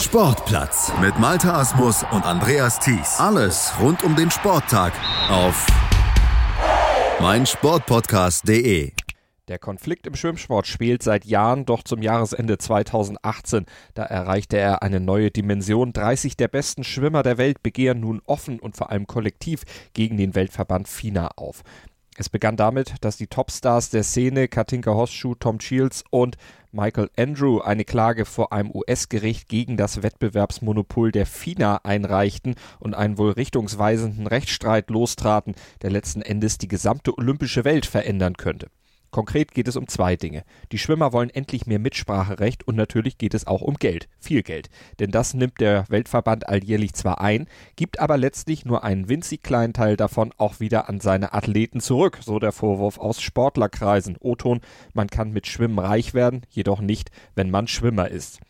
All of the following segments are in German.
Sportplatz mit Malta Asmus und Andreas Thies. Alles rund um den Sporttag auf meinsportpodcast.de. Der Konflikt im Schwimmsport spielt seit Jahren, doch zum Jahresende 2018, da erreichte er eine neue Dimension. 30 der besten Schwimmer der Welt begehren nun offen und vor allem kollektiv gegen den Weltverband FINA auf. Es begann damit, dass die Topstars der Szene Katinka Hosschuh, Tom Shields und Michael Andrew eine Klage vor einem US-Gericht gegen das Wettbewerbsmonopol der FINA einreichten und einen wohl richtungsweisenden Rechtsstreit lostraten, der letzten Endes die gesamte olympische Welt verändern könnte. Konkret geht es um zwei Dinge. Die Schwimmer wollen endlich mehr Mitspracherecht und natürlich geht es auch um Geld. Viel Geld. Denn das nimmt der Weltverband alljährlich zwar ein, gibt aber letztlich nur einen winzig kleinen Teil davon auch wieder an seine Athleten zurück, so der Vorwurf aus Sportlerkreisen. O-Ton, man kann mit Schwimmen reich werden, jedoch nicht, wenn man Schwimmer ist.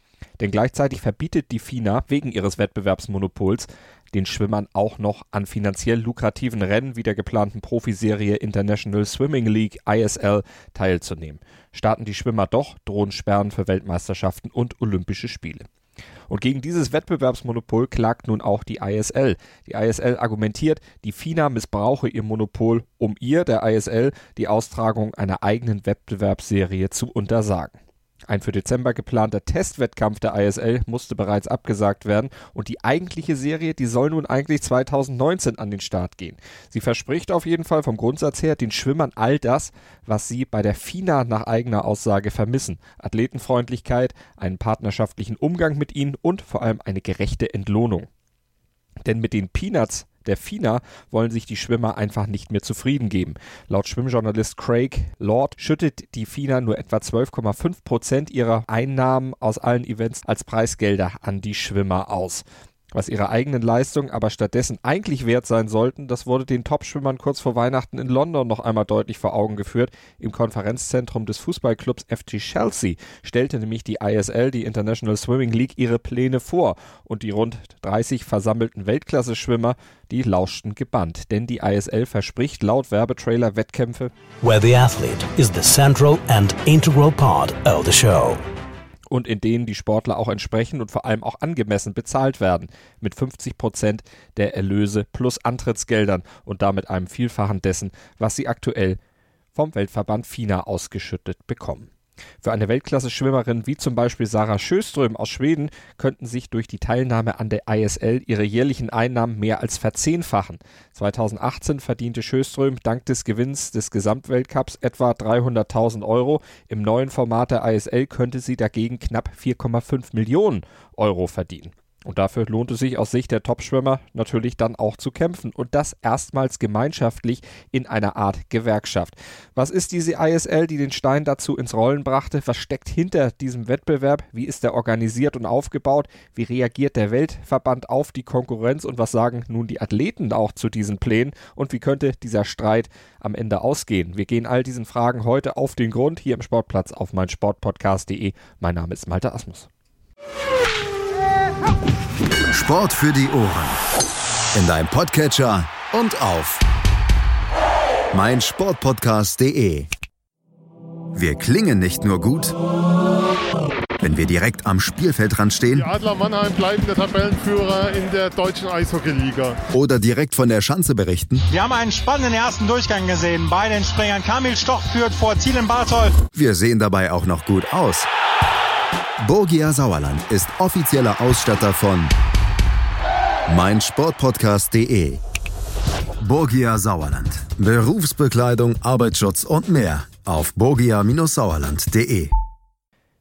Denn gleichzeitig verbietet die FINA wegen ihres Wettbewerbsmonopols den Schwimmern auch noch an finanziell lukrativen Rennen wie der geplanten Profiserie International Swimming League ISL teilzunehmen. Starten die Schwimmer doch, drohen Sperren für Weltmeisterschaften und Olympische Spiele. Und gegen dieses Wettbewerbsmonopol klagt nun auch die ISL. Die ISL argumentiert, die FINA missbrauche ihr Monopol, um ihr, der ISL, die Austragung einer eigenen Wettbewerbsserie zu untersagen. Ein für Dezember geplanter Testwettkampf der ISL musste bereits abgesagt werden und die eigentliche Serie, die soll nun eigentlich 2019 an den Start gehen. Sie verspricht auf jeden Fall vom Grundsatz her den Schwimmern all das, was sie bei der FINA nach eigener Aussage vermissen. Athletenfreundlichkeit, einen partnerschaftlichen Umgang mit ihnen und vor allem eine gerechte Entlohnung. Denn mit den Peanuts der FINA wollen sich die Schwimmer einfach nicht mehr zufrieden geben. Laut Schwimmjournalist Craig Lord schüttet die FINA nur etwa 12,5 Prozent ihrer Einnahmen aus allen Events als Preisgelder an die Schwimmer aus. Was ihre eigenen Leistungen aber stattdessen eigentlich wert sein sollten, das wurde den Topschwimmern kurz vor Weihnachten in London noch einmal deutlich vor Augen geführt. Im Konferenzzentrum des Fußballclubs FT Chelsea stellte nämlich die ISL, die International Swimming League, ihre Pläne vor und die rund 30 versammelten Weltklasse-Schwimmer, die lauschten gebannt, denn die ISL verspricht laut Werbetrailer Wettkämpfe, where the athlete is the central and integral part of the show und in denen die Sportler auch entsprechend und vor allem auch angemessen bezahlt werden, mit 50 Prozent der Erlöse plus Antrittsgeldern und damit einem Vielfachen dessen, was sie aktuell vom Weltverband FINA ausgeschüttet bekommen. Für eine Weltklasse-Schwimmerin wie zum Beispiel Sarah Sjöström aus Schweden könnten sich durch die Teilnahme an der ISL ihre jährlichen Einnahmen mehr als verzehnfachen. 2018 verdiente Sjöström dank des Gewinns des Gesamtweltcups etwa 300.000 Euro. Im neuen Format der ISL könnte sie dagegen knapp 4,5 Millionen Euro verdienen. Und dafür lohnt es sich aus Sicht der Topschwimmer natürlich dann auch zu kämpfen. Und das erstmals gemeinschaftlich in einer Art Gewerkschaft. Was ist diese ISL, die den Stein dazu ins Rollen brachte? Was steckt hinter diesem Wettbewerb? Wie ist der organisiert und aufgebaut? Wie reagiert der Weltverband auf die Konkurrenz? Und was sagen nun die Athleten auch zu diesen Plänen? Und wie könnte dieser Streit am Ende ausgehen? Wir gehen all diesen Fragen heute auf den Grund hier im Sportplatz auf meinsportpodcast.de. Mein Name ist Malte Asmus. Sport für die Ohren. In deinem Podcatcher und auf meinsportpodcast.de. Wir klingen nicht nur gut, wenn wir direkt am Spielfeldrand stehen. Die Adler Mannheim bleiben der Tabellenführer in der deutschen Eishockeyliga. Oder direkt von der Schanze berichten. Wir haben einen spannenden ersten Durchgang gesehen. Bei den Springern Kamil Stoch führt vor Ziel in Bartol. Wir sehen dabei auch noch gut aus. Borgia Sauerland ist offizieller Ausstatter von meinsportpodcast.de. Borgia Sauerland. Berufsbekleidung, Arbeitsschutz und mehr auf borgia-sauerland.de.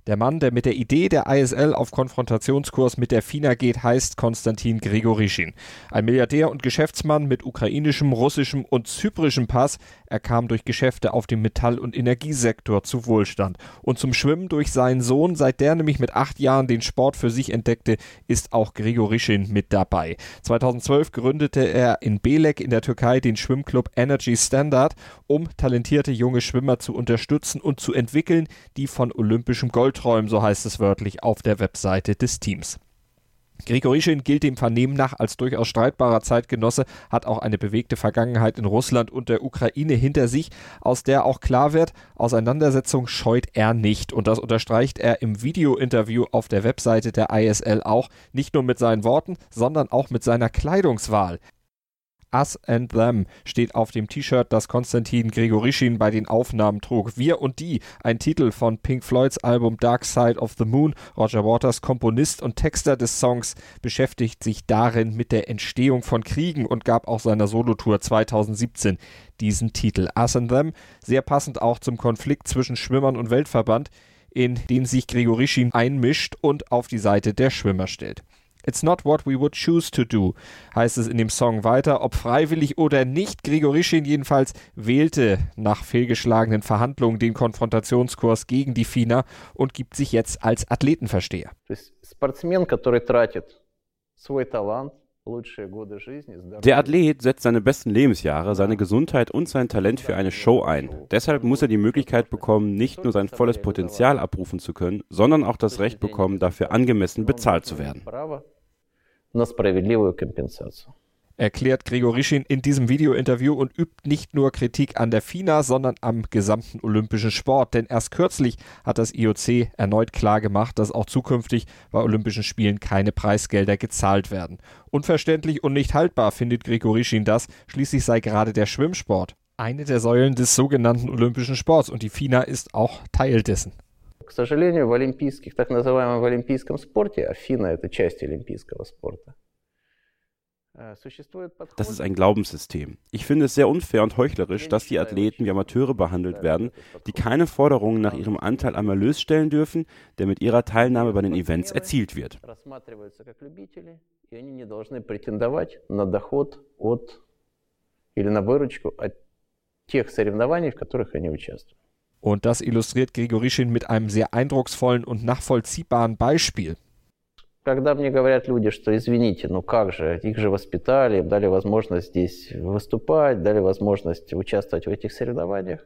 Der Mann, der mit der Idee der ISL auf Konfrontationskurs mit der FINA geht, heißt Konstantin Grigorischin. Ein Milliardär und Geschäftsmann mit ukrainischem, russischem und zyprischem Pass. Er kam durch Geschäfte auf dem Metall- und Energiesektor zu Wohlstand. Und zum Schwimmen durch seinen Sohn, seit der nämlich mit acht Jahren den Sport für sich entdeckte, ist auch Grigorischin mit dabei. 2012 gründete er in Belek in der Türkei den Schwimmclub Energy Standard, um talentierte junge Schwimmer zu unterstützen und zu entwickeln, die von olympischem Gold träumen, so heißt es wörtlich auf der Webseite des Teams. Grigorischin gilt dem Vernehmen nach als durchaus streitbarer Zeitgenosse, hat auch eine bewegte Vergangenheit in Russland und der Ukraine hinter sich, aus der auch klar wird, Auseinandersetzung scheut er nicht. Und das unterstreicht er im Video-Interview auf der Webseite der ISL auch, nicht nur mit seinen Worten, sondern auch mit seiner Kleidungswahl. Us and Them steht auf dem T-Shirt, das Konstantin Gregorischin bei den Aufnahmen trug. Wir und die, ein Titel von Pink Floyds Album Dark Side of the Moon. Roger Waters, Komponist und Texter des Songs, beschäftigt sich darin mit der Entstehung von Kriegen und gab auch seiner Solotour 2017 diesen Titel. Us and Them, sehr passend auch zum Konflikt zwischen Schwimmern und Weltverband, in den sich Gregorischin einmischt und auf die Seite der Schwimmer stellt. It's not what we would choose to do, heißt es in dem Song weiter. Ob freiwillig oder nicht, Grigorischin jedenfalls wählte nach fehlgeschlagenen Verhandlungen den Konfrontationskurs gegen die FINA und gibt sich jetzt als Athletenversteher. Der Athlet setzt seine besten Lebensjahre, seine Gesundheit und sein Talent für eine Show ein. Deshalb muss er die Möglichkeit bekommen, nicht nur sein volles Potenzial abrufen zu können, sondern auch das Recht bekommen, dafür angemessen bezahlt zu werden на справедливую компенсацию erklärt Gregorischin in diesem Videointerview und übt nicht nur Kritik an der FINA, sondern am gesamten olympischen Sport. Denn erst kürzlich hat das IOC erneut klargemacht, dass auch zukünftig bei Olympischen Spielen keine Preisgelder gezahlt werden. Unverständlich und nicht haltbar findet Gregorischin das. Schließlich sei gerade der Schwimmsport eine der Säulen des sogenannten olympischen Sports und die FINA ist auch Teil dessen. К сожалению, в олимпийских, так называемом в олимпийском спорте, а ФИНА это часть олимпийского спорта, äh, das ist ein Glaubenssystem. Ich finde es sehr unfair und heuchlerisch, dass die Athleten wie Amateure behandelt werden, die keine Forderungen nach ihrem Anteil am Erlös stellen dürfen, der mit ihrer Teilnahme bei den Events erzielt wird. или на выручку от тех соревнований, в которых они участвуют. Und das illustriert Grigorischin mit einem sehr eindrucksvollen und nachvollziehbaren Beispiel. Когда мне говорят люди, что извините, ну как же, их же воспитали, дали возможность здесь выступать, дали возможность участвовать в этих соревнованиях,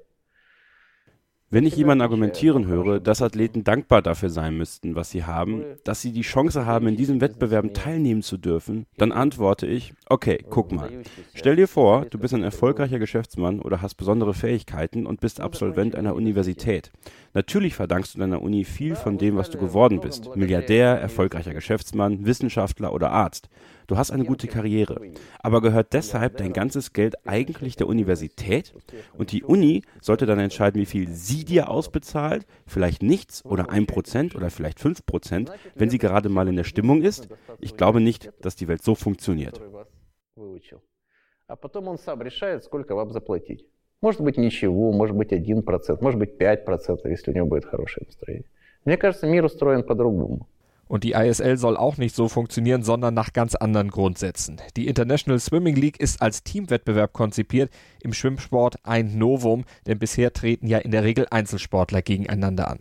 Wenn ich jemanden argumentieren höre, dass Athleten dankbar dafür sein müssten, was sie haben, dass sie die Chance haben, in diesen Wettbewerben teilnehmen zu dürfen, dann antworte ich, okay, guck mal. Stell dir vor, du bist ein erfolgreicher Geschäftsmann oder hast besondere Fähigkeiten und bist Absolvent einer Universität. Natürlich verdankst du deiner Uni viel von dem, was du geworden bist. Milliardär, erfolgreicher Geschäftsmann, Wissenschaftler oder Arzt. Du hast eine gute Karriere. Aber gehört deshalb dein ganzes Geld eigentlich der Universität? Und die Uni sollte dann entscheiden, wie viel sie dir ausbezahlt? Vielleicht nichts oder ein Prozent oder vielleicht fünf Prozent, wenn sie gerade mal in der Stimmung ist? Ich glaube nicht, dass die Welt so funktioniert. Может быть ничего, может быть 1%, может быть 5%, если у него будет хорошее настроение. Мне кажется, мир устроен по-другому. Und die ISL soll auch nicht so funktionieren, sondern nach ganz anderen Grundsätzen. Die International Swimming League ist als Teamwettbewerb konzipiert, im Schwimmsport ein Novum, denn bisher treten ja in der Regel Einzelsportler gegeneinander an.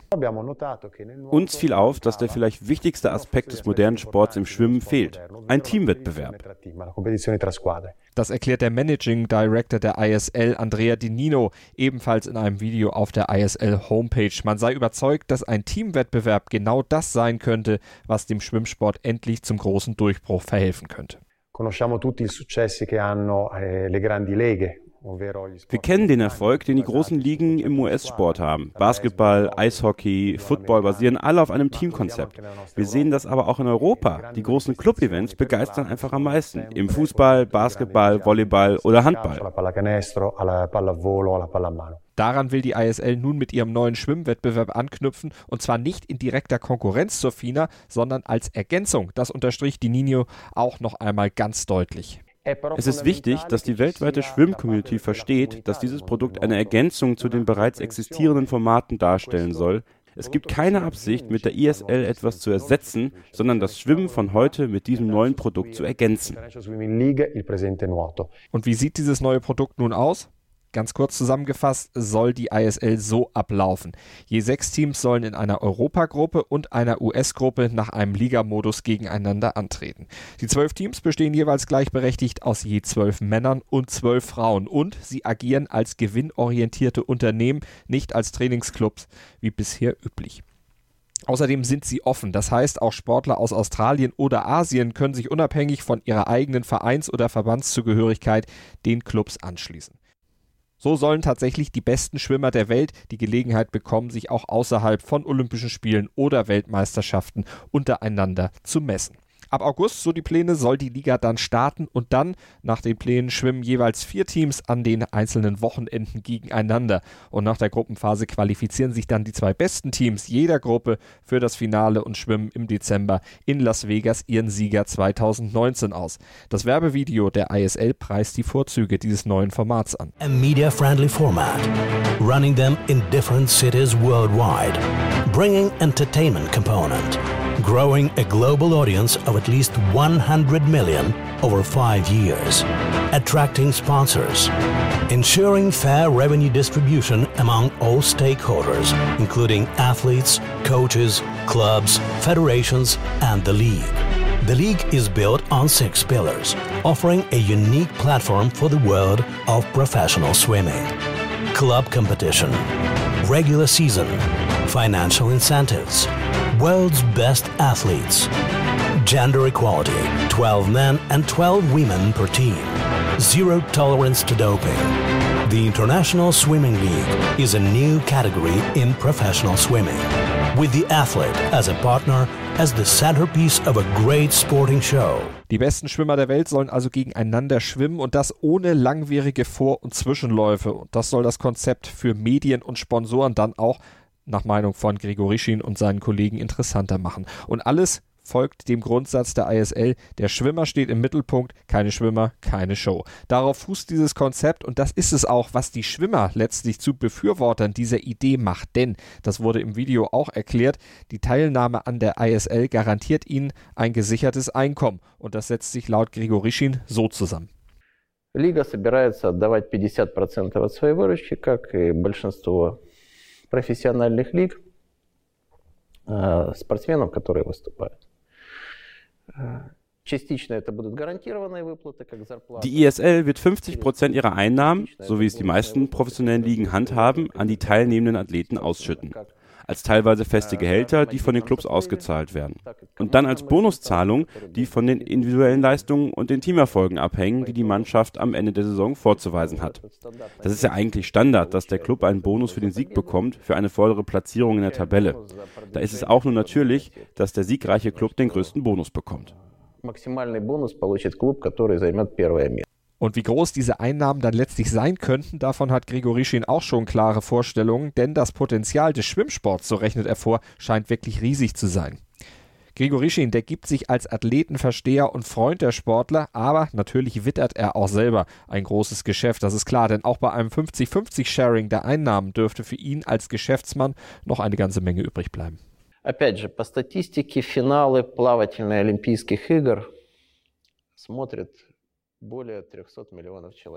Uns fiel auf, dass der vielleicht wichtigste Aspekt des modernen Sports im Schwimmen fehlt. Ein Teamwettbewerb. Das erklärt der Managing Director der ISL, Andrea Di Nino, ebenfalls in einem Video auf der ISL Homepage. Man sei überzeugt, dass ein Teamwettbewerb genau das sein könnte, was dem Schwimmsport endlich zum großen Durchbruch verhelfen könnte. Conosciamo tutti i successi che hanno eh, le grandi leghe, wir kennen den Erfolg, den die großen Ligen im US-Sport haben. Basketball, Eishockey, Football basieren alle auf einem Teamkonzept. Wir sehen das aber auch in Europa. Die großen Club-Events begeistern einfach am meisten. Im Fußball, Basketball, Volleyball oder Handball. Daran will die ISL nun mit ihrem neuen Schwimmwettbewerb anknüpfen und zwar nicht in direkter Konkurrenz zur FINA, sondern als Ergänzung. Das unterstrich die Nino auch noch einmal ganz deutlich. Es ist wichtig, dass die weltweite Schwimm-Community versteht, dass dieses Produkt eine Ergänzung zu den bereits existierenden Formaten darstellen soll. Es gibt keine Absicht, mit der ISL etwas zu ersetzen, sondern das Schwimmen von heute mit diesem neuen Produkt zu ergänzen. Und wie sieht dieses neue Produkt nun aus? Ganz kurz zusammengefasst soll die ISL so ablaufen. Je sechs Teams sollen in einer Europagruppe und einer US-Gruppe nach einem Ligamodus gegeneinander antreten. Die zwölf Teams bestehen jeweils gleichberechtigt aus je zwölf Männern und zwölf Frauen und sie agieren als gewinnorientierte Unternehmen, nicht als Trainingsclubs wie bisher üblich. Außerdem sind sie offen, das heißt auch Sportler aus Australien oder Asien können sich unabhängig von ihrer eigenen Vereins- oder Verbandszugehörigkeit den Clubs anschließen. So sollen tatsächlich die besten Schwimmer der Welt die Gelegenheit bekommen, sich auch außerhalb von Olympischen Spielen oder Weltmeisterschaften untereinander zu messen. Ab August, so die Pläne, soll die Liga dann starten und dann, nach den Plänen, schwimmen jeweils vier Teams an den einzelnen Wochenenden gegeneinander. Und nach der Gruppenphase qualifizieren sich dann die zwei besten Teams jeder Gruppe für das Finale und schwimmen im Dezember in Las Vegas ihren Sieger 2019 aus. Das Werbevideo der ISL preist die Vorzüge dieses neuen Formats an. A media-friendly format, running them in different cities worldwide, bringing entertainment component. Growing a global audience of at least 100 million over five years, attracting sponsors, ensuring fair revenue distribution among all stakeholders, including athletes, coaches, clubs, federations, and the league. The league is built on six pillars, offering a unique platform for the world of professional swimming. Club competition, regular season, financial incentives, world's best athletes, gender equality, 12 men and 12 women per team, zero tolerance to doping. The International Swimming League is a new category in professional swimming, with the athlete as a partner as the centerpiece of a great sporting show. Die besten Schwimmer der Welt sollen also gegeneinander schwimmen und das ohne langwierige Vor- und Zwischenläufe. Und das soll das Konzept für Medien und Sponsoren dann auch nach Meinung von Grigorischin und seinen Kollegen interessanter machen. Und alles folgt dem Grundsatz der ISL, der Schwimmer steht im Mittelpunkt, keine Schwimmer, keine Show. Darauf fußt dieses Konzept und das ist es auch, was die Schwimmer letztlich zu Befürwortern dieser Idee macht, denn, das wurde im Video auch erklärt, die Teilnahme an der ISL garantiert ihnen ein gesichertes Einkommen und das setzt sich laut Grigorischin so zusammen. Лига собирается отдавать 50% от своей выручки, как и большинство профессиональных лиг э, спортсменам, которые выступают. Частично это будут гарантированные выплаты, как зарплата. Die ISL wird 50 ihrer Einnahmen, so wie es die meisten professionellen Ligen handhaben, an die teilnehmenden Athleten ausschütten als teilweise feste Gehälter, die von den Clubs ausgezahlt werden. Und dann als Bonuszahlung, die von den individuellen Leistungen und den Teamerfolgen abhängen, die die Mannschaft am Ende der Saison vorzuweisen hat. Das ist ja eigentlich Standard, dass der Club einen Bonus für den Sieg bekommt, für eine vollere Platzierung in der Tabelle. Da ist es auch nur natürlich, dass der siegreiche Club den größten Bonus bekommt. Максимальный бонус получит клуб, который займет первое место. Und wie groß diese Einnahmen dann letztlich sein könnten, davon hat Grigorischin auch schon klare Vorstellungen, denn das Potenzial des Schwimmsports, so rechnet er vor, scheint wirklich riesig zu sein. Grigorischin, der gibt sich als Athletenversteher und Freund der Sportler, aber natürlich wittert er auch selber ein großes Geschäft, das ist klar, denn auch bei einem 50-50-Sharing der Einnahmen dürfte für ihn als Geschäftsmann noch eine ganze Menge übrig bleiben. Опять же, по статистике финалы плавательных Олимпийских игр смотрят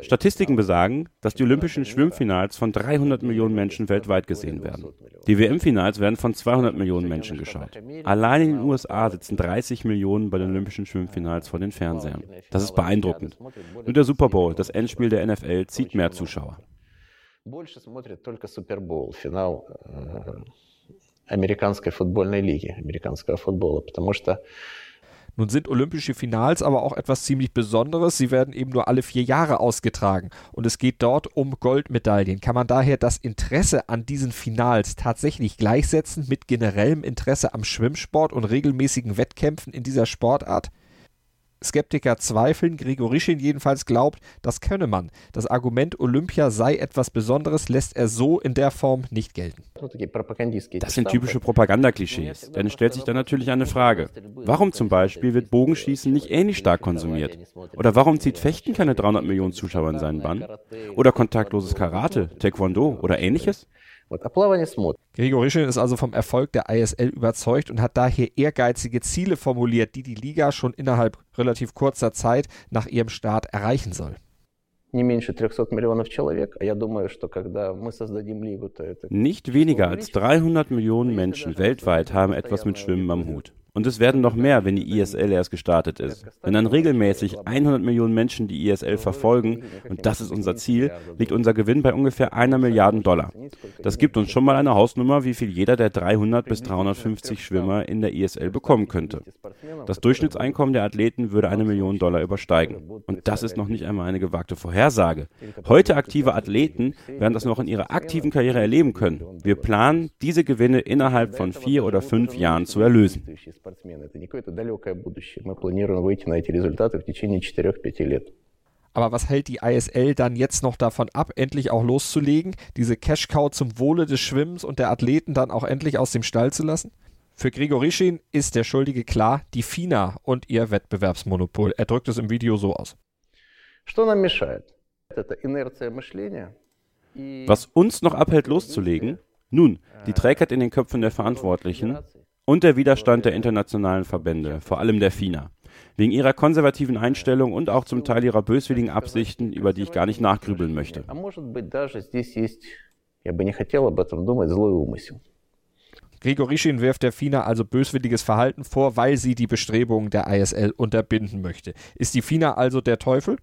Statistiken besagen, dass die olympischen Schwimmfinals von 300 Millionen Menschen weltweit gesehen werden. Die WM-Finals werden von 200 Millionen Menschen geschaut. Allein in den USA sitzen 30 Millionen bei den olympischen Schwimmfinals vor den Fernsehern. Das ist beeindruckend. Nur der Super Bowl, das Endspiel der NFL, zieht mehr Zuschauer. американской футбольной лиги, американского футбола, потому что nun sind Olympische Finals aber auch etwas ziemlich Besonderes. Sie werden eben nur alle vier Jahre ausgetragen und es geht dort um Goldmedaillen. Kann man daher das Interesse an diesen Finals tatsächlich gleichsetzen mit generellem Interesse am Schwimmsport und regelmäßigen Wettkämpfen in dieser Sportart? Skeptiker zweifeln, Grigorischin jedenfalls glaubt, das könne man. Das Argument Olympia sei etwas Besonderes, lässt er so in der Form nicht gelten. Das sind typische Propagandaklischees, denn es stellt sich dann natürlich eine Frage. Warum zum Beispiel wird Bogenschießen nicht ähnlich stark konsumiert? Oder warum zieht Fechten keine 300 Millionen Zuschauer in seinen Bann? Oder kontaktloses Karate, Taekwondo oder ähnliches? Grigorischin ist also vom Erfolg der ISL überzeugt und hat daher ehrgeizige Ziele formuliert, die die Liga schon innerhalb relativ kurzer Zeit nach ihrem Start erreichen soll. Nicht weniger als 300 Millionen Menschen weltweit haben etwas mit Schwimmen am Hut. Und es werden noch mehr, wenn die ISL erst gestartet ist. Wenn dann regelmäßig 100 Millionen Menschen die ISL verfolgen, und das ist unser Ziel, liegt unser Gewinn bei ungefähr einer Milliarde Dollar. Das gibt uns schon mal eine Hausnummer, wie viel jeder der 300 bis 350 Schwimmer in der ISL bekommen könnte. Das Durchschnittseinkommen der Athleten würde eine Million Dollar übersteigen. Und das ist noch nicht einmal eine gewagte Vorhersage. Heute aktive Athleten werden das noch in ihrer aktiven Karriere erleben können. Wir planen, diese Gewinne innerhalb von vier oder fünf Jahren zu erlösen. Aber was hält die ISL dann jetzt noch davon ab, endlich auch loszulegen, diese Cash-Cow zum Wohle des Schwimmens und der Athleten dann auch endlich aus dem Stall zu lassen? Für Grigorischin ist der Schuldige klar die FINA und ihr Wettbewerbsmonopol. Er drückt es im Video so aus. Was uns noch abhält, loszulegen? Nun, die Trägheit in den Köpfen der Verantwortlichen und der Widerstand der internationalen Verbände, vor allem der FINA. Wegen ihrer konservativen Einstellung und auch zum Teil ihrer böswilligen Absichten, über die ich gar nicht nachgrübeln möchte. Grigorischin wirft der FINA also böswilliges Verhalten vor, weil sie die Bestrebungen der ISL unterbinden möchte. Ist die FINA also der Teufel?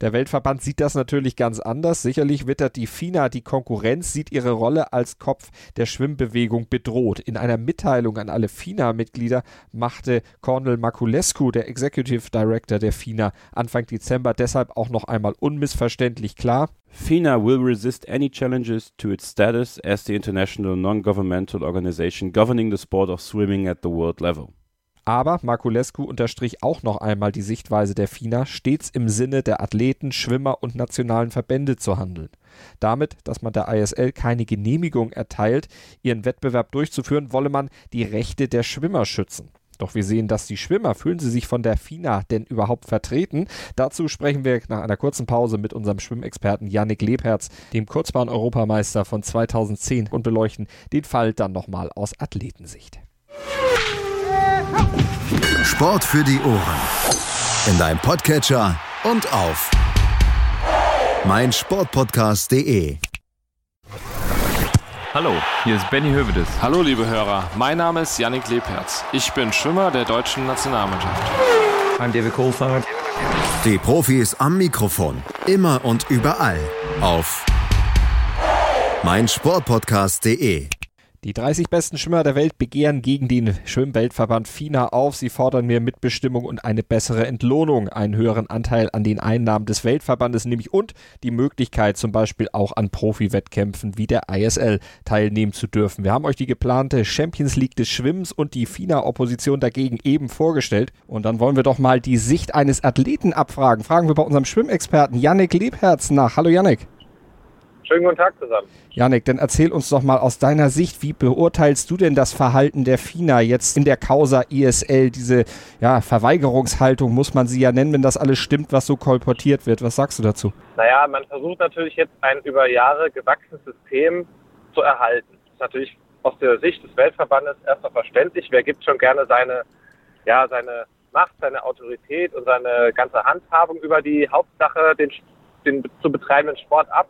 Der Weltverband sieht das natürlich ganz anders. Sicherlich wittert die FINA die Konkurrenz, sieht ihre Rolle als Kopf der Schwimmbewegung bedroht. In einer Mitteilung an alle FINA-Mitglieder machte Cornel Makulescu, der Executive Director der FINA, Anfang Dezember deshalb auch noch einmal unmissverständlich klar, FINA will resist any challenges to its status as the international non-governmental organization governing the sport of swimming at the world level. Aber Marculescu unterstrich auch noch einmal die Sichtweise der FINA, stets im Sinne der Athleten, Schwimmer und nationalen Verbände zu handeln. Damit, dass man der ISL keine Genehmigung erteilt, ihren Wettbewerb durchzuführen, wolle man die Rechte der Schwimmer schützen. Doch wir sehen, dass die Schwimmer, fühlen sie sich von der FINA denn überhaupt vertreten? Dazu sprechen wir nach einer kurzen Pause mit unserem Schwimmexperten Yannick Lebherz, dem Kurzbahn-Europameister von 2010 und beleuchten den Fall dann nochmal aus Athletensicht. Sport für die Ohren. In deinem Podcatcher und auf meinsportpodcast.de. Hallo, hier ist Benny Hövedes. Hallo liebe Hörer, mein Name ist Yannick Lebherz. Ich bin Schwimmer der deutschen Nationalmannschaft. I'm David Coulthard. Die Profis am Mikrofon, immer und überall auf meinsportpodcast.de. Die 30 besten Schwimmer der Welt begehren gegen den Schwimmweltverband FINA auf. Sie fordern mehr Mitbestimmung und eine bessere Entlohnung, einen höheren Anteil an den Einnahmen des Weltverbandes nämlich und die Möglichkeit zum Beispiel auch an Profi-Wettkämpfen wie der ISL teilnehmen zu dürfen. Wir haben euch die geplante Champions League des Schwimmens und die FINA-Opposition dagegen eben vorgestellt. Und dann wollen wir doch mal die Sicht eines Athleten abfragen. Fragen wir bei unserem Schwimmexperten Yannick Lebherz nach. Hallo Yannick. Schönen guten Tag zusammen. Janik, dann erzähl uns doch mal aus deiner Sicht, wie beurteilst du denn das Verhalten der FINA jetzt in der Causa ISL, diese ja, Verweigerungshaltung, muss man sie ja nennen, wenn das alles stimmt, was so kolportiert wird. Was sagst du dazu? Naja, man versucht natürlich jetzt ein über Jahre gewachsenes System zu erhalten. Das ist natürlich aus der Sicht des Weltverbandes erstmal verständlich. Wer gibt schon gerne seine, ja, seine Macht, seine Autorität und seine ganze Handhabung über die Hauptsache, den, den zu betreibenden Sport ab?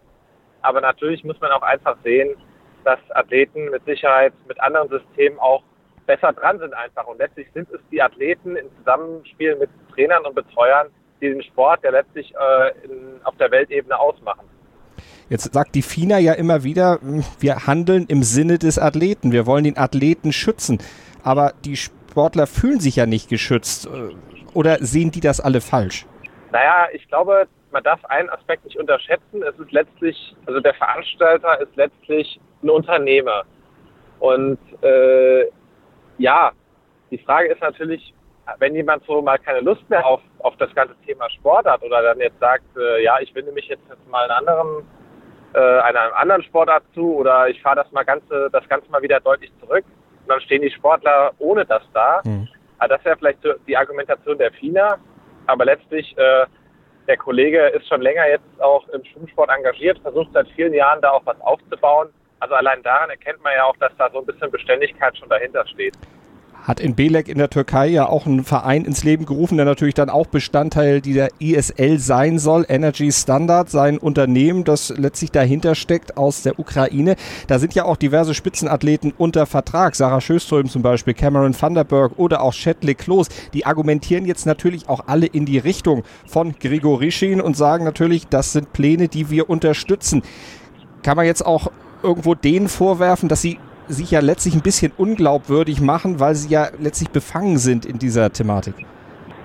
Aber natürlich muss man auch einfach sehen, dass Athleten mit Sicherheit mit anderen Systemen auch besser dran sind einfach. Und letztlich sind es die Athleten im Zusammenspiel mit Trainern und Betreuern, die den Sport ja letztlich äh, in, auf der Weltebene ausmachen. Jetzt sagt die FINA ja immer wieder, wir handeln im Sinne des Athleten. Wir wollen den Athleten schützen. Aber die Sportler fühlen sich ja nicht geschützt. Oder sehen die das alle falsch? Naja, ich glaube, man darf einen Aspekt nicht unterschätzen. Es ist letztlich, also der Veranstalter ist letztlich ein Unternehmer. Und äh, ja, die Frage ist natürlich, wenn jemand so mal keine Lust mehr auf, auf das ganze Thema Sport hat oder dann jetzt sagt, äh, ja, ich wende mich jetzt, jetzt mal in anderen, äh, einer anderen Sportart zu oder ich fahre das mal ganze, das Ganze mal wieder deutlich zurück und dann stehen die Sportler ohne das da. Mhm. Also das wäre vielleicht die Argumentation der FINA, aber letztlich äh, der Kollege ist schon länger jetzt auch im Schwimmsport engagiert, versucht seit vielen Jahren da auch was aufzubauen. Also allein daran erkennt man ja auch, dass da so ein bisschen Beständigkeit schon dahinter steht. Hat in Belek in der Türkei ja auch einen Verein ins Leben gerufen, der natürlich dann auch Bestandteil dieser ISL sein soll. Energy Standard, sein Unternehmen, das letztlich dahinter steckt aus der Ukraine. Da sind ja auch diverse Spitzenathleten unter Vertrag. Sarah Schöström zum Beispiel, Cameron van der Berg oder auch Shetley Klos. Die argumentieren jetzt natürlich auch alle in die Richtung von Grigorischin und sagen natürlich, das sind Pläne, die wir unterstützen. Kann man jetzt auch irgendwo denen vorwerfen, dass sie sich ja letztlich ein bisschen unglaubwürdig machen, weil sie ja letztlich befangen sind in dieser Thematik.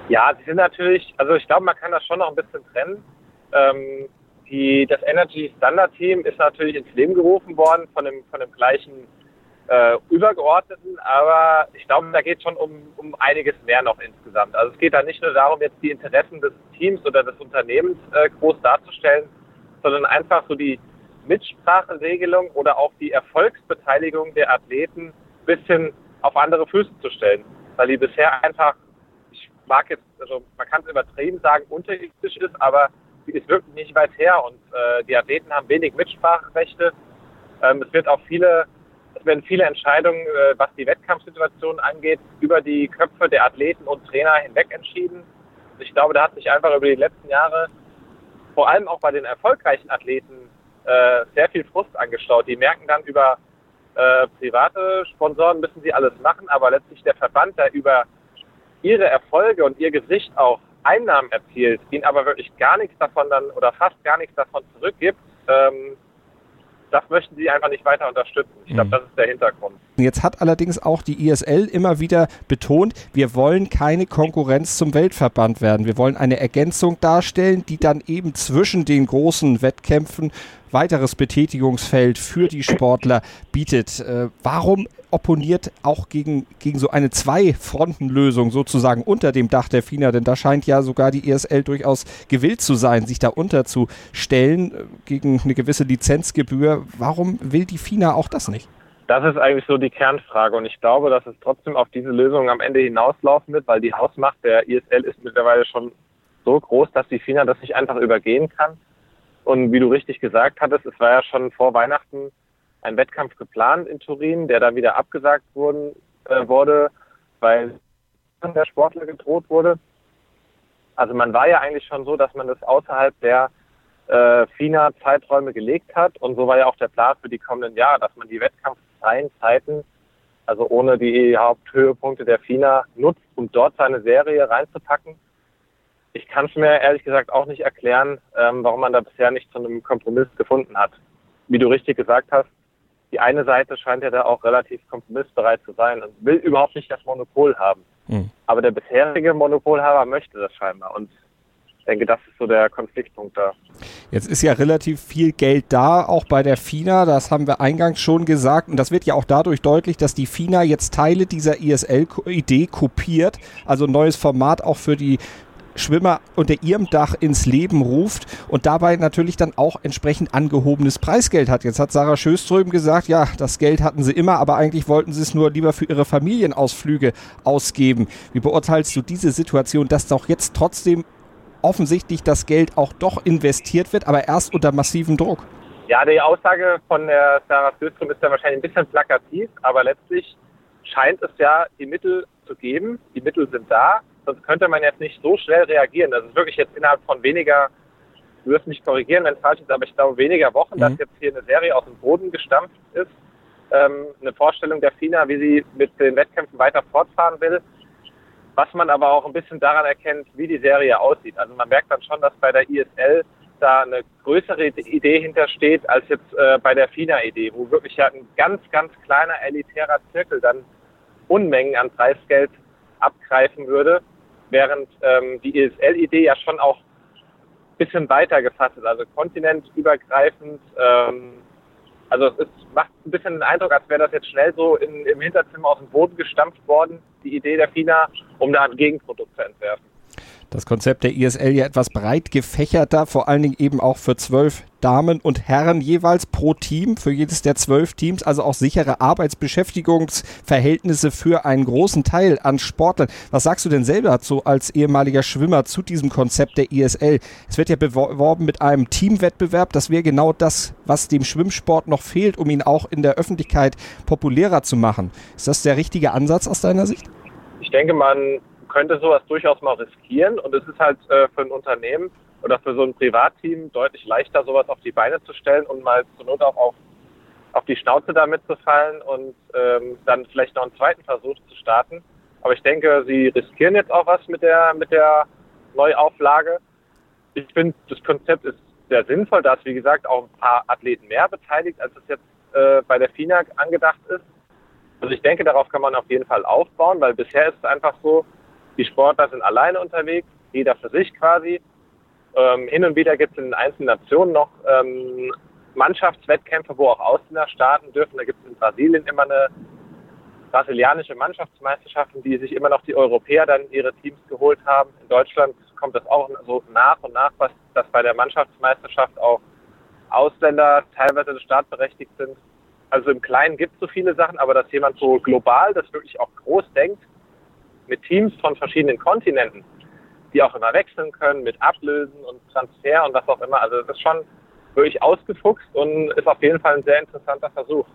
Ja, sie sind natürlich, also ich glaube, man kann das schon noch ein bisschen trennen. Ähm, die, das Energy Standard Team ist natürlich ins Leben gerufen worden von dem, von dem gleichen äh, Übergeordneten, aber ich glaube, da geht es schon um, um einiges mehr noch insgesamt. Also es geht da nicht nur darum, jetzt die Interessen des Teams oder des Unternehmens äh, groß darzustellen, sondern einfach so die, Mitspracheregelung oder auch die Erfolgsbeteiligung der Athleten ein bisschen auf andere Füße zu stellen. Weil die bisher einfach, ich mag jetzt, also man kann es übertrieben sagen, unterirdisch ist, aber sie ist wirklich nicht weit her und äh, die Athleten haben wenig Mitspracherechte. Ähm, es wird auch viele, es werden viele Entscheidungen, äh, was die Wettkampfsituation angeht, über die Köpfe der Athleten und Trainer hinweg entschieden. Ich glaube, da hat sich einfach über die letzten Jahre vor allem auch bei den erfolgreichen Athleten äh, sehr viel Frust angestaut. Die merken dann über äh, private Sponsoren müssen sie alles machen, aber letztlich der Verband, der über ihre Erfolge und ihr Gesicht auch Einnahmen erzielt, ihnen aber wirklich gar nichts davon dann oder fast gar nichts davon zurückgibt, ähm, das möchten sie einfach nicht weiter unterstützen. Ich glaube, mhm. das ist der Hintergrund. Jetzt hat allerdings auch die ISL immer wieder betont, wir wollen keine Konkurrenz zum Weltverband werden. Wir wollen eine Ergänzung darstellen, die dann eben zwischen den großen Wettkämpfen weiteres Betätigungsfeld für die Sportler bietet. Äh, warum opponiert auch gegen, gegen so eine Zwei-Fronten-Lösung sozusagen unter dem Dach der FINA? Denn da scheint ja sogar die ESL durchaus gewillt zu sein, sich da unterzustellen äh, gegen eine gewisse Lizenzgebühr. Warum will die FINA auch das nicht? Das ist eigentlich so die Kernfrage und ich glaube, dass es trotzdem auf diese Lösung am Ende hinauslaufen wird, weil die Hausmacht der ISL ist mittlerweile schon so groß, dass die FINA das nicht einfach übergehen kann. Und wie du richtig gesagt hattest, es war ja schon vor Weihnachten ein Wettkampf geplant in Turin, der dann wieder abgesagt wurden, äh, wurde, weil der Sportler gedroht wurde. Also man war ja eigentlich schon so, dass man das außerhalb der äh, FINA-Zeiträume gelegt hat. Und so war ja auch der Plan für die kommenden Jahre, dass man die wettkampffreien Zeiten, also ohne die Haupthöhepunkte der FINA, nutzt, um dort seine Serie reinzupacken ich kann es mir ehrlich gesagt auch nicht erklären, ähm, warum man da bisher nicht zu einem Kompromiss gefunden hat. Wie du richtig gesagt hast, die eine Seite scheint ja da auch relativ kompromissbereit zu sein und will überhaupt nicht das Monopol haben. Mhm. Aber der bisherige Monopolhaber möchte das scheinbar. Und ich denke, das ist so der Konfliktpunkt da. Jetzt ist ja relativ viel Geld da, auch bei der FINA, das haben wir eingangs schon gesagt. Und das wird ja auch dadurch deutlich, dass die FINA jetzt Teile dieser ISL-Idee kopiert, also ein neues Format auch für die Schwimmer unter ihrem Dach ins Leben ruft und dabei natürlich dann auch entsprechend angehobenes Preisgeld hat. Jetzt hat Sarah Schöström gesagt, ja, das Geld hatten sie immer, aber eigentlich wollten sie es nur lieber für ihre Familienausflüge ausgeben. Wie beurteilst du diese Situation, dass doch jetzt trotzdem offensichtlich das Geld auch doch investiert wird, aber erst unter massivem Druck? Ja, die Aussage von der Sarah Schöström ist ja wahrscheinlich ein bisschen plakativ, aber letztlich scheint es ja die Mittel zu geben. Die Mittel sind da sonst könnte man jetzt nicht so schnell reagieren. Das ist wirklich jetzt innerhalb von weniger, du wirst mich korrigieren, wenn es falsch ist, aber ich glaube weniger Wochen, mhm. dass jetzt hier eine Serie aus dem Boden gestampft ist. Ähm, eine Vorstellung der FINA, wie sie mit den Wettkämpfen weiter fortfahren will. Was man aber auch ein bisschen daran erkennt, wie die Serie aussieht. Also man merkt dann schon, dass bei der ISL da eine größere Idee hintersteht als jetzt äh, bei der FINA-Idee, wo wirklich ja ein ganz, ganz kleiner elitärer Zirkel dann Unmengen an Preisgeld abgreifen würde während ähm, die ESL-Idee ja schon auch ein bisschen weiter gefasst ist, also kontinentübergreifend. Ähm, also es ist, macht ein bisschen den Eindruck, als wäre das jetzt schnell so in, im Hinterzimmer aus dem Boden gestampft worden, die Idee der FINA, um da ein Gegenprodukt zu entwerfen. Das Konzept der ISL ja etwas breit gefächerter, vor allen Dingen eben auch für zwölf Damen und Herren jeweils pro Team, für jedes der zwölf Teams, also auch sichere Arbeitsbeschäftigungsverhältnisse für einen großen Teil an Sportlern. Was sagst du denn selber dazu als ehemaliger Schwimmer zu diesem Konzept der ISL? Es wird ja beworben mit einem Teamwettbewerb. Das wäre genau das, was dem Schwimmsport noch fehlt, um ihn auch in der Öffentlichkeit populärer zu machen. Ist das der richtige Ansatz aus deiner Sicht? Ich denke, man könnte sowas durchaus mal riskieren und es ist halt äh, für ein Unternehmen oder für so ein Privatteam deutlich leichter, sowas auf die Beine zu stellen und mal zur Not auch auf, auf die Schnauze damit zu fallen und ähm, dann vielleicht noch einen zweiten Versuch zu starten. Aber ich denke, sie riskieren jetzt auch was mit der, mit der Neuauflage. Ich finde, das Konzept ist sehr sinnvoll. Da ist, wie gesagt, auch ein paar Athleten mehr beteiligt, als es jetzt äh, bei der FINA angedacht ist. Also ich denke, darauf kann man auf jeden Fall aufbauen, weil bisher ist es einfach so, die Sportler sind alleine unterwegs, jeder für sich quasi. Ähm, hin und wieder gibt es in den einzelnen Nationen noch ähm, Mannschaftswettkämpfe, wo auch Ausländer starten dürfen. Da gibt es in Brasilien immer eine brasilianische Mannschaftsmeisterschaften, die sich immer noch die Europäer dann ihre Teams geholt haben. In Deutschland kommt das auch so nach und nach, was, dass bei der Mannschaftsmeisterschaft auch Ausländer teilweise startberechtigt sind. Also im Kleinen gibt es so viele Sachen, aber dass jemand so global das wirklich auch groß denkt, mit Teams von verschiedenen Kontinenten, die auch immer wechseln können mit Ablösen und Transfer und was auch immer. Also das ist schon wirklich ausgefuchst und ist auf jeden Fall ein sehr interessanter Versuch.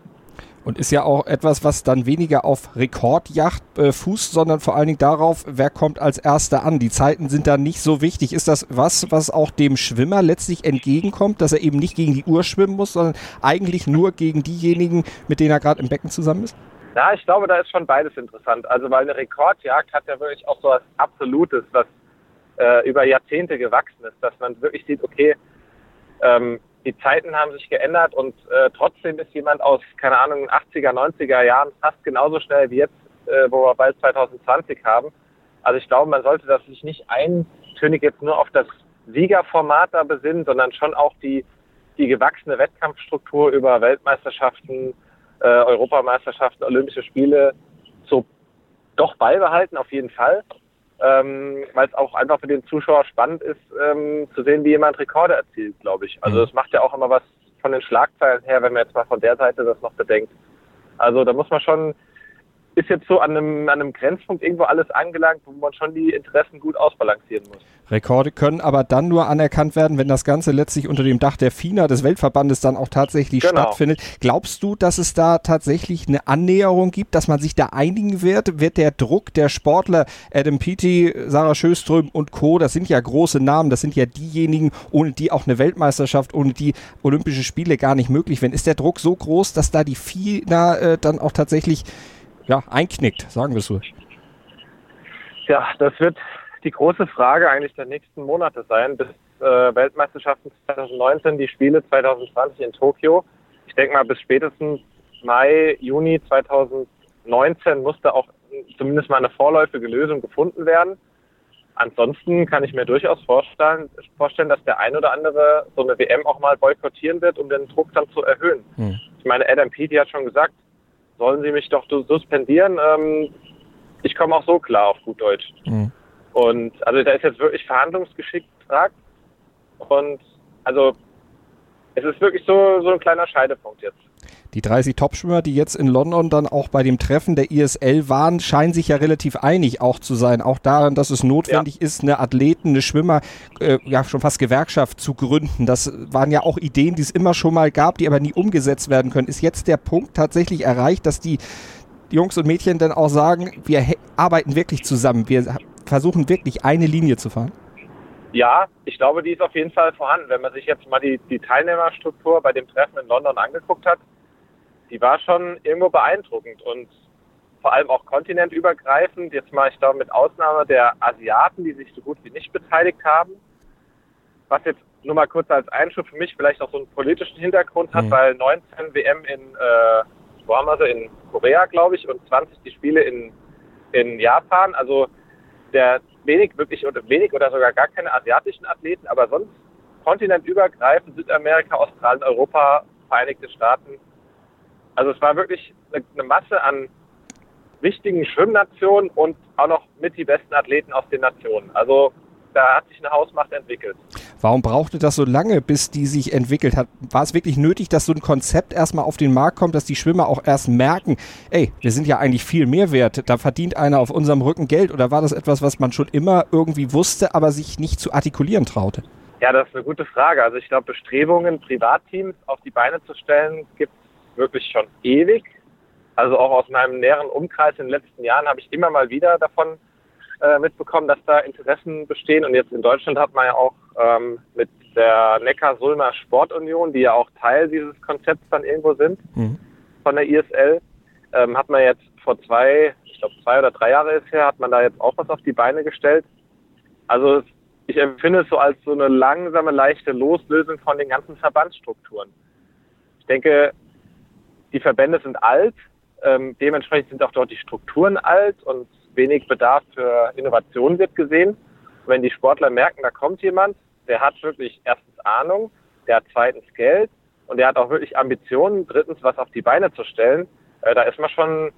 Und ist ja auch etwas, was dann weniger auf Rekordjacht äh, fußt, sondern vor allen Dingen darauf, wer kommt als Erster an. Die Zeiten sind da nicht so wichtig. Ist das was, was auch dem Schwimmer letztlich entgegenkommt, dass er eben nicht gegen die Uhr schwimmen muss, sondern eigentlich nur gegen diejenigen, mit denen er gerade im Becken zusammen ist? Ja, ich glaube, da ist schon beides interessant. Also weil eine Rekordjagd hat ja wirklich auch so was Absolutes, was äh, über Jahrzehnte gewachsen ist, dass man wirklich sieht, okay, ähm, die Zeiten haben sich geändert und äh, trotzdem ist jemand aus, keine Ahnung, 80er, 90er Jahren fast genauso schnell wie jetzt, äh, wo wir bald 2020 haben. Also ich glaube, man sollte das sich nicht eintönig jetzt nur auf das Siegerformat da besinnen, sondern schon auch die, die gewachsene Wettkampfstruktur über Weltmeisterschaften, äh, Europameisterschaften, Olympische Spiele so doch beibehalten, auf jeden Fall. Ähm, weil es auch einfach für den Zuschauer spannend ist, ähm, zu sehen, wie jemand Rekorde erzielt, glaube ich. Also es macht ja auch immer was von den Schlagzeilen her, wenn man jetzt mal von der Seite das noch bedenkt. Also da muss man schon ist jetzt so an einem, an einem Grenzpunkt irgendwo alles angelangt, wo man schon die Interessen gut ausbalancieren muss. Rekorde können aber dann nur anerkannt werden, wenn das Ganze letztlich unter dem Dach der FINA, des Weltverbandes, dann auch tatsächlich genau. stattfindet. Glaubst du, dass es da tatsächlich eine Annäherung gibt, dass man sich da einigen wird? Wird der Druck der Sportler, Adam Peaty, Sarah Schöström und Co., das sind ja große Namen, das sind ja diejenigen, ohne die auch eine Weltmeisterschaft, ohne die Olympische Spiele gar nicht möglich wären. Ist der Druck so groß, dass da die FINA äh, dann auch tatsächlich ja, einknickt, sagen wir es so. Ja, das wird die große Frage eigentlich der nächsten Monate sein, bis äh, Weltmeisterschaften 2019, die Spiele 2020 in Tokio. Ich denke mal, bis spätestens Mai, Juni 2019 musste auch zumindest mal eine vorläufige Lösung gefunden werden. Ansonsten kann ich mir durchaus vorstellen, vorstellen, dass der ein oder andere so eine WM auch mal boykottieren wird, um den Druck dann zu erhöhen. Hm. Ich meine, Adam Peaty hat schon gesagt, sollen Sie mich doch suspendieren? Ähm, ich komme auch so klar auf gut Deutsch. Mhm. Und also da ist jetzt wirklich Verhandlungsgeschick gefragt. Und also es ist wirklich so, so ein kleiner Scheidepunkt jetzt. Die 30 Topschwimmer, die jetzt in London dann auch bei dem Treffen der ISL waren, scheinen sich ja relativ einig auch zu sein. Auch daran, dass es notwendig ja. ist, eine Athleten, eine Schwimmer, äh, ja schon fast Gewerkschaft zu gründen. Das waren ja auch Ideen, die es immer schon mal gab, die aber nie umgesetzt werden können. Ist jetzt der Punkt tatsächlich erreicht, dass die Jungs und Mädchen dann auch sagen, wir arbeiten wirklich zusammen, wir versuchen wirklich eine Linie zu fahren? Ja, ich glaube, die ist auf jeden Fall vorhanden. Wenn man sich jetzt mal die, die Teilnehmerstruktur bei dem Treffen in London angeguckt hat, die war schon irgendwo beeindruckend und vor allem auch kontinentübergreifend. Jetzt mal, ich glaube, mit Ausnahme der Asiaten, die sich so gut wie nicht beteiligt haben. Was jetzt nur mal kurz als Einschub für mich vielleicht auch so einen politischen Hintergrund hat, mhm. weil 19 WM in, äh, wo haben wir sie, in Korea, glaube ich, und 20 die Spiele in, in Japan. Also der wenig wirklich oder wenig oder sogar gar keine asiatischen Athleten, aber sonst kontinentübergreifend Südamerika, Australien, Europa, Vereinigte Staaten, also es war wirklich eine, eine Masse an wichtigen Schwimmnationen und auch noch mit die besten Athleten aus den Nationen. Also da hat sich eine Hausmacht entwickelt. Warum brauchte das so lange, bis die sich entwickelt hat? War es wirklich nötig, dass so ein Konzept erstmal auf den Markt kommt, dass die Schwimmer auch erst merken, ey, wir sind ja eigentlich viel mehr wert, da verdient einer auf unserem Rücken Geld? Oder war das etwas, was man schon immer irgendwie wusste, aber sich nicht zu artikulieren traute? Ja, das ist eine gute Frage. Also ich glaube, Bestrebungen, Privatteams auf die Beine zu stellen, gibt es wirklich schon ewig. Also auch aus meinem näheren Umkreis in den letzten Jahren habe ich immer mal wieder davon äh, mitbekommen, dass da Interessen bestehen. Und jetzt in Deutschland hat man ja auch ähm, mit der Neckar-Sulmer Sportunion, die ja auch Teil dieses Konzepts dann irgendwo sind, mhm. von der ISL, ähm, hat man jetzt vor zwei, ich glaube zwei oder drei Jahre ist her, hat man da jetzt auch was auf die Beine gestellt. Also ich empfinde es so als so eine langsame, leichte Loslösung von den ganzen Verbandsstrukturen. Ich denke, die Verbände sind alt, ähm, dementsprechend sind auch dort die Strukturen alt und wenig Bedarf für Innovation wird gesehen. Und wenn die Sportler merken, da kommt jemand, der hat wirklich erstens Ahnung, der hat zweitens Geld und der hat auch wirklich Ambitionen, drittens was auf die Beine zu stellen, äh, da ist man schon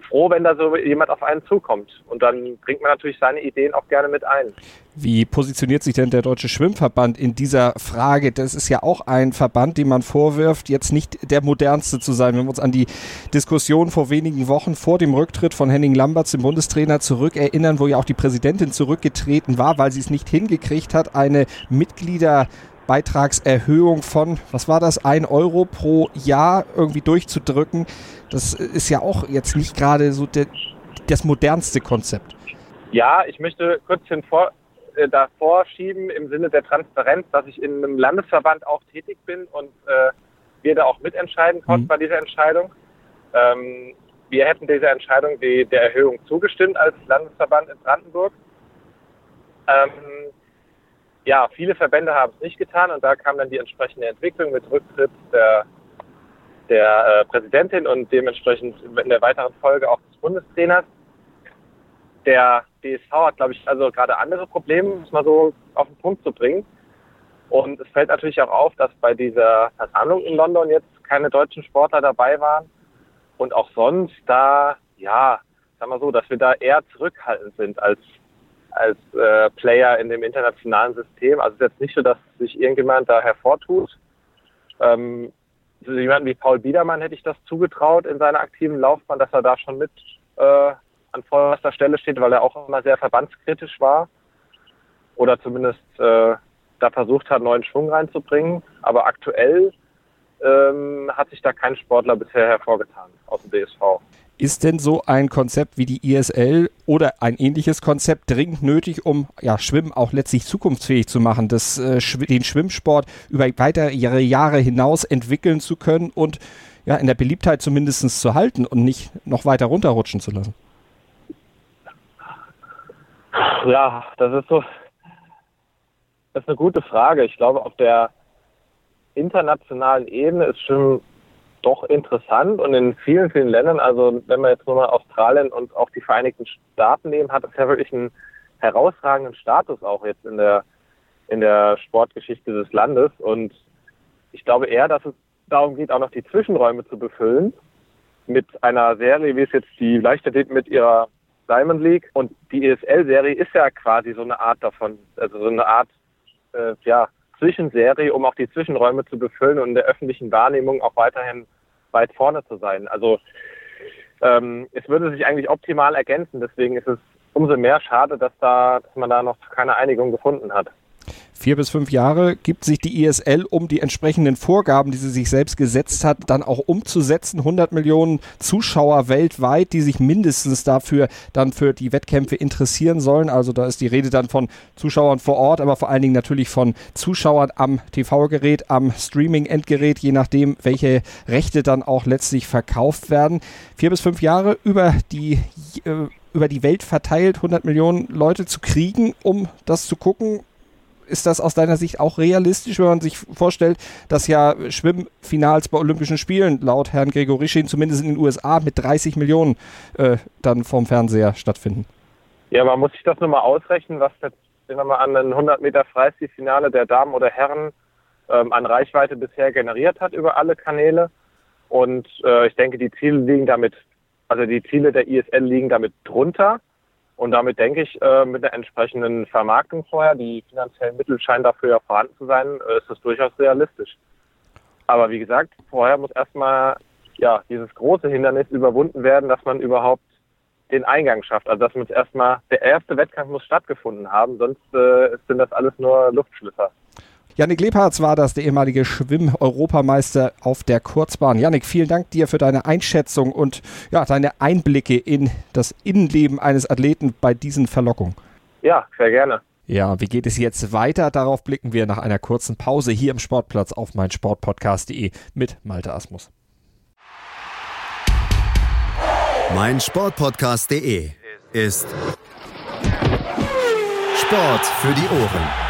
froh, wenn da so jemand auf einen zukommt. Und dann bringt man natürlich seine Ideen auch gerne mit ein. Wie positioniert sich denn der Deutsche Schwimmverband in dieser Frage? Das ist ja auch ein Verband, dem man vorwirft, jetzt nicht der modernste zu sein. Wenn wir uns an die Diskussion vor wenigen Wochen vor dem Rücktritt von Henning Lamberts, dem Bundestrainer, zurückerinnern, wo ja auch die Präsidentin zurückgetreten war, weil sie es nicht hingekriegt hat, eine Mitglieder Beitragserhöhung von, was war das, ein Euro pro Jahr irgendwie durchzudrücken. Das ist ja auch jetzt nicht gerade so der, das modernste Konzept. Ja, ich möchte kurz den Vor äh, davor schieben im Sinne der Transparenz, dass ich in einem Landesverband auch tätig bin und äh, wir da auch mitentscheiden konnten mhm. bei dieser Entscheidung. Ähm, wir hätten dieser Entscheidung die, der Erhöhung zugestimmt als Landesverband in Brandenburg. Ähm, ja, viele Verbände haben es nicht getan und da kam dann die entsprechende Entwicklung mit Rücktritt der, der äh, Präsidentin und dementsprechend in der weiteren Folge auch des Bundestrainers. Der DSV hat, glaube ich, also gerade andere Probleme, um es mal so auf den Punkt zu bringen. Und es fällt natürlich auch auf, dass bei dieser Versammlung in London jetzt keine deutschen Sportler dabei waren. Und auch sonst da, ja, sagen wir so, dass wir da eher zurückhaltend sind als als äh, Player in dem internationalen System. Also es ist jetzt nicht so, dass sich irgendjemand da hervortut. Ähm, also jemanden wie Paul Biedermann hätte ich das zugetraut in seiner aktiven Laufbahn, dass er da schon mit äh, an vorderster Stelle steht, weil er auch immer sehr verbandskritisch war oder zumindest äh, da versucht hat, neuen Schwung reinzubringen. Aber aktuell ähm, hat sich da kein Sportler bisher hervorgetan aus dem DSV. Ist denn so ein Konzept wie die ISL oder ein ähnliches Konzept dringend nötig, um ja, Schwimmen auch letztlich zukunftsfähig zu machen, das, äh, den Schwimmsport über weitere Jahre hinaus entwickeln zu können und ja, in der Beliebtheit zumindest zu halten und nicht noch weiter runterrutschen zu lassen? Ja, das ist so, das ist eine gute Frage. Ich glaube, auf der internationalen Ebene ist Schwimmen doch interessant und in vielen, vielen Ländern, also wenn man jetzt nur mal Australien und auch die Vereinigten Staaten nehmen, hat es ja wirklich einen herausragenden Status auch jetzt in der, in der Sportgeschichte des Landes. Und ich glaube eher, dass es darum geht, auch noch die Zwischenräume zu befüllen mit einer Serie, wie es jetzt die Leichtathletik mit ihrer Diamond League. Und die ESL-Serie ist ja quasi so eine Art davon, also so eine Art, äh, ja, Zwischenserie, um auch die Zwischenräume zu befüllen und in der öffentlichen Wahrnehmung auch weiterhin weit vorne zu sein. Also ähm, es würde sich eigentlich optimal ergänzen. Deswegen ist es umso mehr schade, dass da, dass man da noch keine Einigung gefunden hat vier bis fünf Jahre gibt sich die ISL, um die entsprechenden Vorgaben, die sie sich selbst gesetzt hat, dann auch umzusetzen. 100 Millionen Zuschauer weltweit, die sich mindestens dafür dann für die Wettkämpfe interessieren sollen. Also da ist die Rede dann von Zuschauern vor Ort, aber vor allen Dingen natürlich von Zuschauern am TV-Gerät, am Streaming-Endgerät, je nachdem, welche Rechte dann auch letztlich verkauft werden. Vier bis fünf Jahre über die äh, über die Welt verteilt 100 Millionen Leute zu kriegen, um das zu gucken, ist das aus deiner Sicht auch realistisch, wenn man sich vorstellt, dass ja Schwimmfinals bei Olympischen Spielen laut Herrn Gregorischin zumindest in den USA mit 30 Millionen äh, dann vom Fernseher stattfinden? Ja, man muss sich das nur mal ausrechnen, was jetzt, wenn wir mal an ein 100 Meter Freistilfinale der Damen oder Herren ähm, an Reichweite bisher generiert hat über alle Kanäle. Und äh, ich denke, die Ziele liegen damit, also die Ziele der ISL liegen damit drunter. Und damit denke ich, äh, mit der entsprechenden Vermarktung vorher, die finanziellen Mittel scheinen dafür ja vorhanden zu sein, äh, ist das durchaus realistisch. Aber wie gesagt, vorher muss erstmal ja, dieses große Hindernis überwunden werden, dass man überhaupt den Eingang schafft. Also dass man es erstmal, der erste Wettkampf muss stattgefunden haben, sonst äh, sind das alles nur Luftschlüsser. Janik Lebhardt war das, der ehemalige Schwimm-Europameister auf der Kurzbahn. Janik, vielen Dank dir für deine Einschätzung und ja, deine Einblicke in das Innenleben eines Athleten bei diesen Verlockungen. Ja, sehr gerne. Ja, wie geht es jetzt weiter? Darauf blicken wir nach einer kurzen Pause hier im Sportplatz auf meinsportpodcast.de mit Malte Asmus meinsportpodcast.de ist Sport für die Ohren.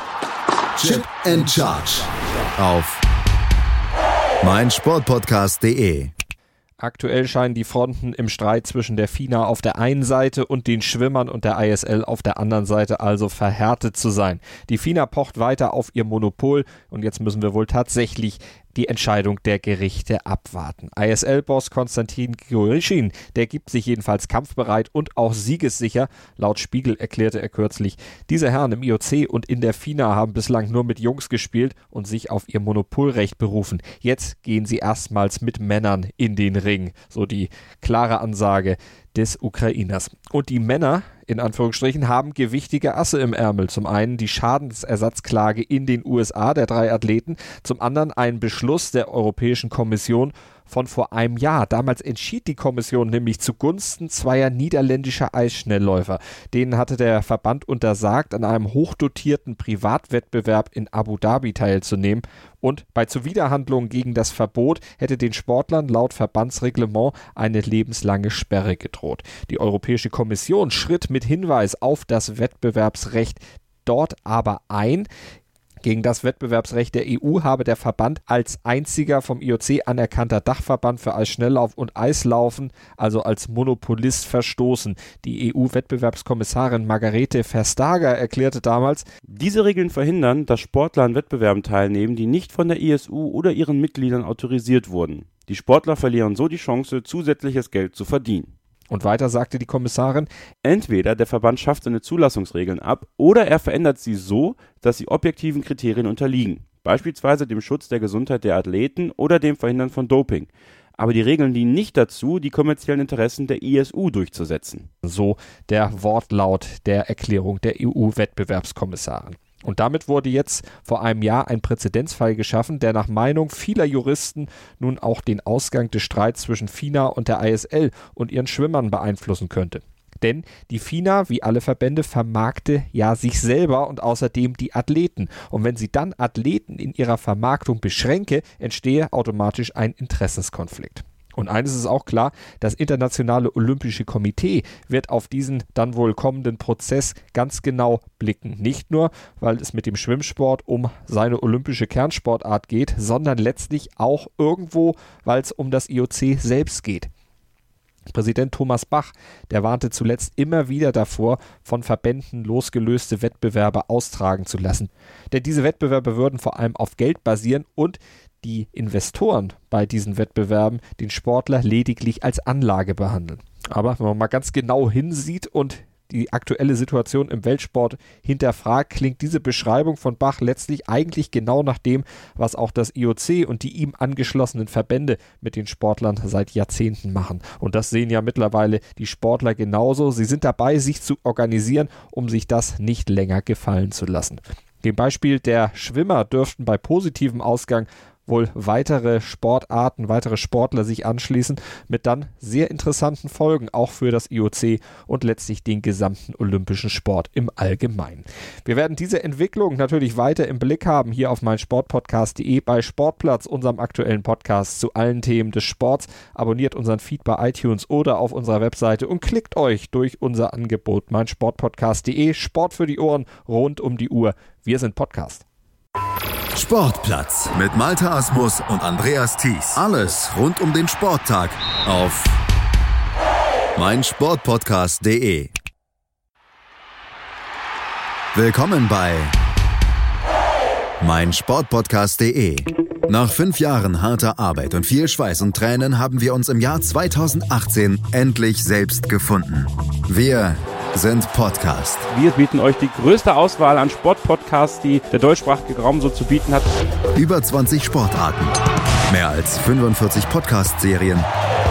Chip and Charge. Auf meinsportpodcast.de Aktuell scheinen die Fronten im Streit zwischen der FINA auf der einen Seite und den Schwimmern und der ISL auf der anderen Seite also verhärtet zu sein. Die FINA pocht weiter auf ihr Monopol und jetzt müssen wir wohl tatsächlich die Entscheidung der Gerichte abwarten. ISL-Boss Konstantin Gorischin, der gibt sich jedenfalls kampfbereit und auch siegessicher. Laut Spiegel erklärte er kürzlich, diese Herren im IOC und in der FINA haben bislang nur mit Jungs gespielt und sich auf ihr Monopolrecht berufen. Jetzt gehen sie erstmals mit Männern in den Ring. So die klare Ansage des Ukrainers. Und die Männer, in Anführungsstrichen, haben gewichtige Asse im Ärmel. Zum einen die Schadensersatzklage in den USA der drei Athleten, zum anderen ein Beschluss der Europäischen Kommission von vor einem Jahr. Damals entschied die Kommission nämlich zugunsten zweier niederländischer Eisschnellläufer. Denen hatte der Verband untersagt, an einem hochdotierten Privatwettbewerb in Abu Dhabi teilzunehmen. Und bei Zuwiderhandlungen gegen das Verbot hätte den Sportlern laut Verbandsreglement eine lebenslange Sperre gedroht. Die Europäische Kommission schritt mit Hinweis auf das Wettbewerbsrecht dort aber ein. Gegen das Wettbewerbsrecht der EU habe der Verband als einziger vom IOC anerkannter Dachverband für Eisschnelllauf und Eislaufen, also als Monopolist, verstoßen. Die EU-Wettbewerbskommissarin Margarete Verstager erklärte damals, diese Regeln verhindern, dass Sportler an Wettbewerben teilnehmen, die nicht von der ISU oder ihren Mitgliedern autorisiert wurden. Die Sportler verlieren so die Chance, zusätzliches Geld zu verdienen. Und weiter sagte die Kommissarin, entweder der Verband schafft seine Zulassungsregeln ab oder er verändert sie so, dass sie objektiven Kriterien unterliegen, beispielsweise dem Schutz der Gesundheit der Athleten oder dem Verhindern von Doping. Aber die Regeln dienen nicht dazu, die kommerziellen Interessen der ISU durchzusetzen. So der Wortlaut der Erklärung der EU-Wettbewerbskommissarin. Und damit wurde jetzt vor einem Jahr ein Präzedenzfall geschaffen, der nach Meinung vieler Juristen nun auch den Ausgang des Streits zwischen FINA und der ISL und ihren Schwimmern beeinflussen könnte. Denn die FINA, wie alle Verbände, vermarkte ja sich selber und außerdem die Athleten. Und wenn sie dann Athleten in ihrer Vermarktung beschränke, entstehe automatisch ein Interessenskonflikt. Und eines ist auch klar, das Internationale Olympische Komitee wird auf diesen dann wohl kommenden Prozess ganz genau blicken. Nicht nur, weil es mit dem Schwimmsport um seine olympische Kernsportart geht, sondern letztlich auch irgendwo, weil es um das IOC selbst geht. Präsident Thomas Bach, der warnte zuletzt immer wieder davor, von Verbänden losgelöste Wettbewerbe austragen zu lassen. Denn diese Wettbewerbe würden vor allem auf Geld basieren und die Investoren bei diesen Wettbewerben den Sportler lediglich als Anlage behandeln. Aber wenn man mal ganz genau hinsieht und die aktuelle Situation im Weltsport hinterfragt, klingt diese Beschreibung von Bach letztlich eigentlich genau nach dem, was auch das IOC und die ihm angeschlossenen Verbände mit den Sportlern seit Jahrzehnten machen. Und das sehen ja mittlerweile die Sportler genauso. Sie sind dabei, sich zu organisieren, um sich das nicht länger gefallen zu lassen. Dem Beispiel der Schwimmer dürften bei positivem Ausgang wohl weitere Sportarten, weitere Sportler sich anschließen, mit dann sehr interessanten Folgen, auch für das IOC und letztlich den gesamten olympischen Sport im Allgemeinen. Wir werden diese Entwicklung natürlich weiter im Blick haben hier auf meinsportpodcast.de bei Sportplatz, unserem aktuellen Podcast zu allen Themen des Sports. Abonniert unseren Feed bei iTunes oder auf unserer Webseite und klickt euch durch unser Angebot meinsportpodcast.de. Sport für die Ohren rund um die Uhr. Wir sind Podcast. Sportplatz mit Malta Asmus und Andreas Thies. Alles rund um den Sporttag auf meinsportpodcast.de. Willkommen bei meinsportpodcast.de. Nach fünf Jahren harter Arbeit und viel Schweiß und Tränen haben wir uns im Jahr 2018 endlich selbst gefunden. Wir sind Podcast. Wir bieten euch die größte Auswahl an Sportpodcasts, die der deutschsprachige Raum so zu bieten hat. Über 20 Sportarten, mehr als 45 Podcast-Serien,